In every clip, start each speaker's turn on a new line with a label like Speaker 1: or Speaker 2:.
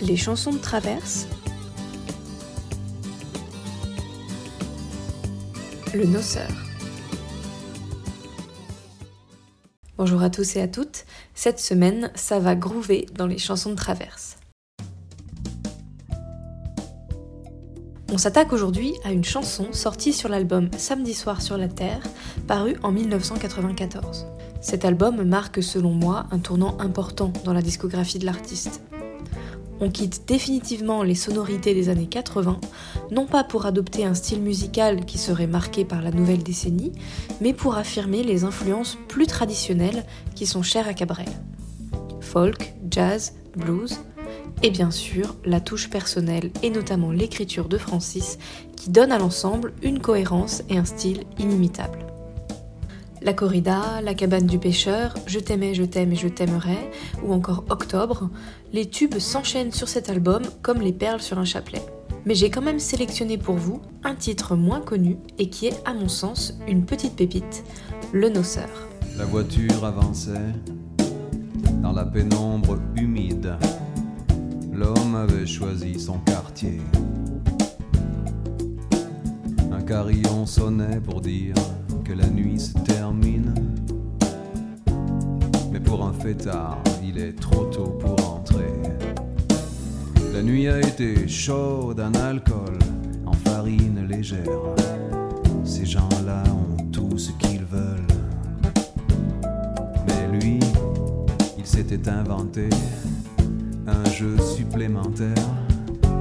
Speaker 1: Les chansons de traverse. Le noceur. Bonjour à tous et à toutes. Cette semaine, ça va groover dans les chansons de traverse. On s'attaque aujourd'hui à une chanson sortie sur l'album Samedi soir sur la Terre, paru en 1994. Cet album marque selon moi un tournant important dans la discographie de l'artiste on quitte définitivement les sonorités des années 80, non pas pour adopter un style musical qui serait marqué par la nouvelle décennie, mais pour affirmer les influences plus traditionnelles qui sont chères à Cabrel. Folk, jazz, blues, et bien sûr la touche personnelle et notamment l'écriture de Francis qui donne à l'ensemble une cohérence et un style inimitables. La corrida, La cabane du pêcheur, Je t'aimais, je t'aime et je t'aimerai, ou encore Octobre, les tubes s'enchaînent sur cet album comme les perles sur un chapelet. Mais j'ai quand même sélectionné pour vous un titre moins connu et qui est, à mon sens, une petite pépite, Le Noceur.
Speaker 2: La voiture avançait dans la pénombre humide. L'homme avait choisi son quartier. Un carillon sonnait pour dire que la nuit se termine. Mais pour un fêtard, il est trop tôt pour entrer. La nuit a été chaude en alcool, en farine légère. Ces gens-là ont tout ce qu'ils veulent. Mais lui, il s'était inventé un jeu supplémentaire.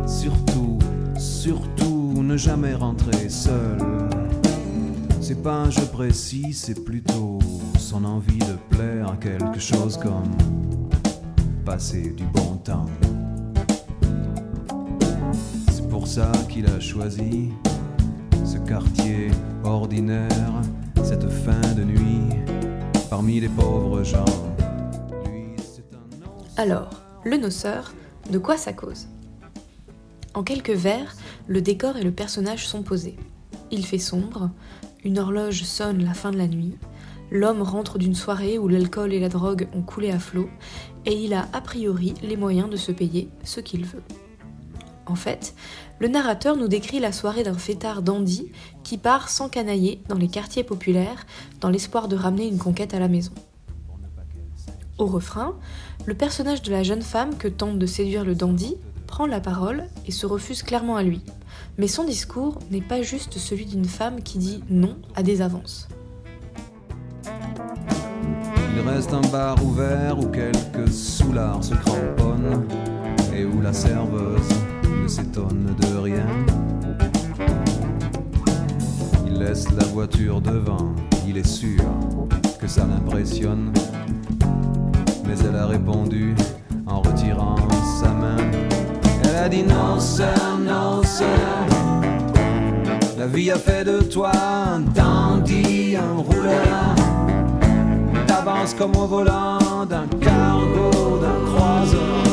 Speaker 2: Surtout, surtout, ne jamais rentrer seul. C'est pas un jeu précis, c'est plutôt son envie de plaire à quelque chose comme passer du bon temps. C'est pour ça qu'il a choisi ce quartier ordinaire, cette fin de nuit, parmi les pauvres gens.
Speaker 1: Alors, le noceur, de quoi ça cause? En quelques vers, le décor et le personnage sont posés. Il fait sombre, une horloge sonne la fin de la nuit, l'homme rentre d'une soirée où l'alcool et la drogue ont coulé à flot, et il a a priori les moyens de se payer ce qu'il veut. En fait, le narrateur nous décrit la soirée d'un fêtard dandy qui part sans canailler dans les quartiers populaires dans l'espoir de ramener une conquête à la maison. Au refrain, le personnage de la jeune femme que tente de séduire le dandy prend la parole et se refuse clairement à lui, mais son discours n'est pas juste celui d'une femme qui dit non à des avances.
Speaker 2: Il reste un bar ouvert où quelques soulards se cramponnent et où la serveuse ne s'étonne de rien. Il laisse la voiture devant, il est sûr que ça l'impressionne. Mais elle a répondu en retirant sa main. A dit non, non. La vie a fait de toi un dandy, un rouleur. T'avances comme au volant d'un cargo, d'un croiseur.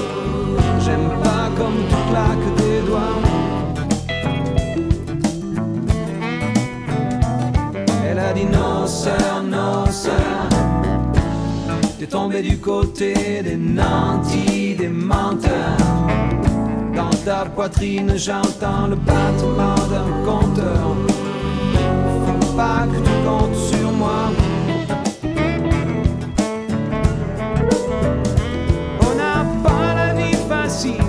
Speaker 2: J'aime pas comme tu claques tes doigts. Elle a dit non, sœur, non, sœur. T'es tombé du côté des nantis, des menteurs ta poitrine, j'entends le battement d'un compteur. Faut pas que tu comptes sur moi. On n'a pas la vie facile,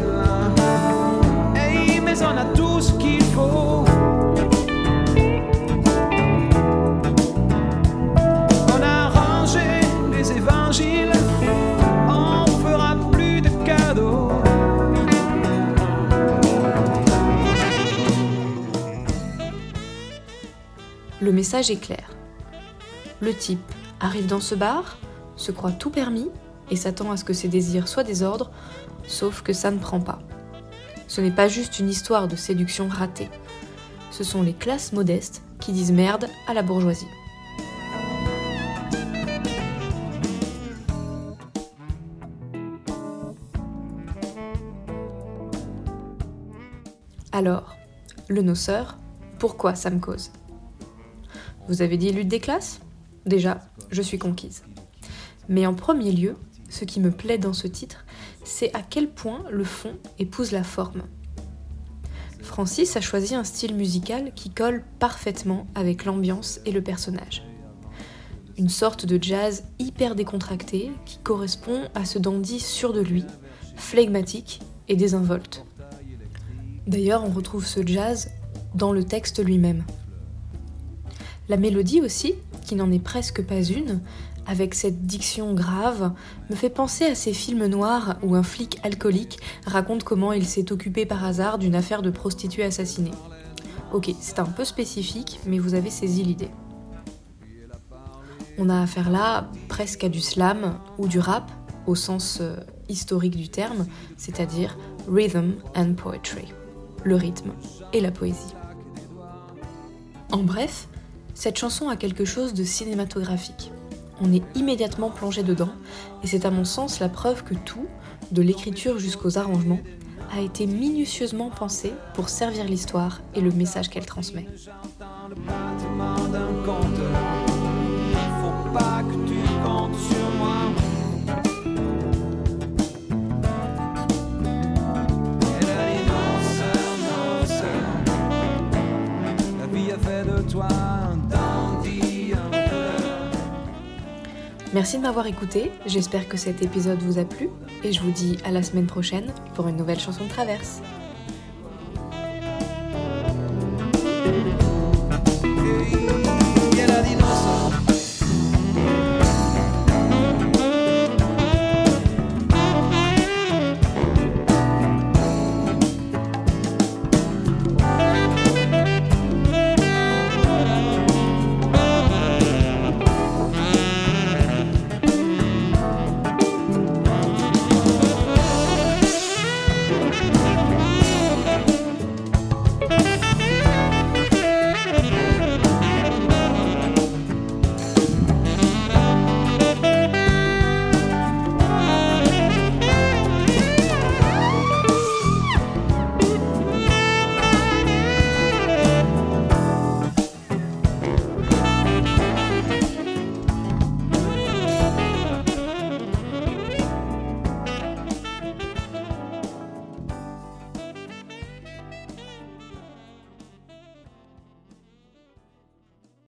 Speaker 2: mais on a tout ce qu'il faut.
Speaker 1: Le message est clair. Le type arrive dans ce bar, se croit tout permis et s'attend à ce que ses désirs soient des ordres, sauf que ça ne prend pas. Ce n'est pas juste une histoire de séduction ratée. Ce sont les classes modestes qui disent merde à la bourgeoisie. Alors, le noceur, pourquoi ça me cause? Vous avez dit lutte des classes Déjà, je suis conquise. Mais en premier lieu, ce qui me plaît dans ce titre, c'est à quel point le fond épouse la forme. Francis a choisi un style musical qui colle parfaitement avec l'ambiance et le personnage. Une sorte de jazz hyper décontracté qui correspond à ce dandy sûr de lui, flegmatique et désinvolte. D'ailleurs, on retrouve ce jazz dans le texte lui-même. La mélodie aussi, qui n'en est presque pas une, avec cette diction grave, me fait penser à ces films noirs où un flic alcoolique raconte comment il s'est occupé par hasard d'une affaire de prostituée assassinée. Ok, c'est un peu spécifique, mais vous avez saisi l'idée. On a affaire là presque à du slam ou du rap, au sens euh, historique du terme, c'est-à-dire rhythm and poetry, le rythme et la poésie. En bref, cette chanson a quelque chose de cinématographique on est immédiatement plongé dedans, et c'est à mon sens la preuve que tout, de l'écriture jusqu'aux arrangements, a été minutieusement pensé pour servir l'histoire et le message qu'elle transmet. Merci de m'avoir écouté, j'espère que cet épisode vous a plu et je vous dis à la semaine prochaine pour une nouvelle chanson de traverse.